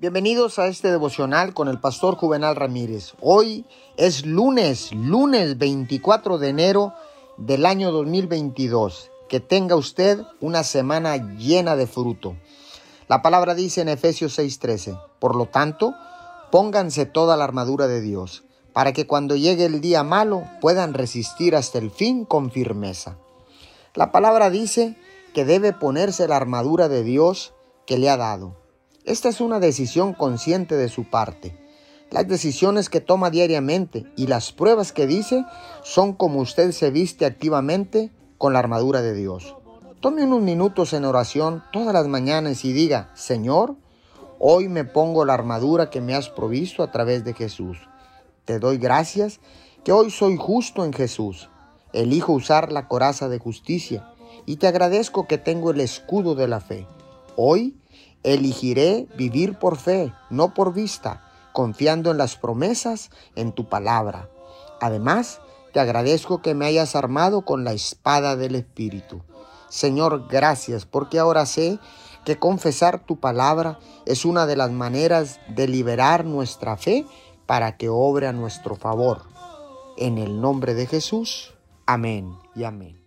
Bienvenidos a este devocional con el pastor Juvenal Ramírez. Hoy es lunes, lunes 24 de enero del año 2022. Que tenga usted una semana llena de fruto. La palabra dice en Efesios 6:13, por lo tanto, pónganse toda la armadura de Dios, para que cuando llegue el día malo puedan resistir hasta el fin con firmeza. La palabra dice que debe ponerse la armadura de Dios que le ha dado esta es una decisión consciente de su parte. Las decisiones que toma diariamente y las pruebas que dice son como usted se viste activamente con la armadura de Dios. Tome unos minutos en oración todas las mañanas y diga, Señor, hoy me pongo la armadura que me has provisto a través de Jesús. Te doy gracias que hoy soy justo en Jesús. Elijo usar la coraza de justicia y te agradezco que tengo el escudo de la fe. Hoy Elegiré vivir por fe, no por vista, confiando en las promesas en tu palabra. Además, te agradezco que me hayas armado con la espada del Espíritu. Señor, gracias, porque ahora sé que confesar tu palabra es una de las maneras de liberar nuestra fe para que obre a nuestro favor. En el nombre de Jesús, amén y amén.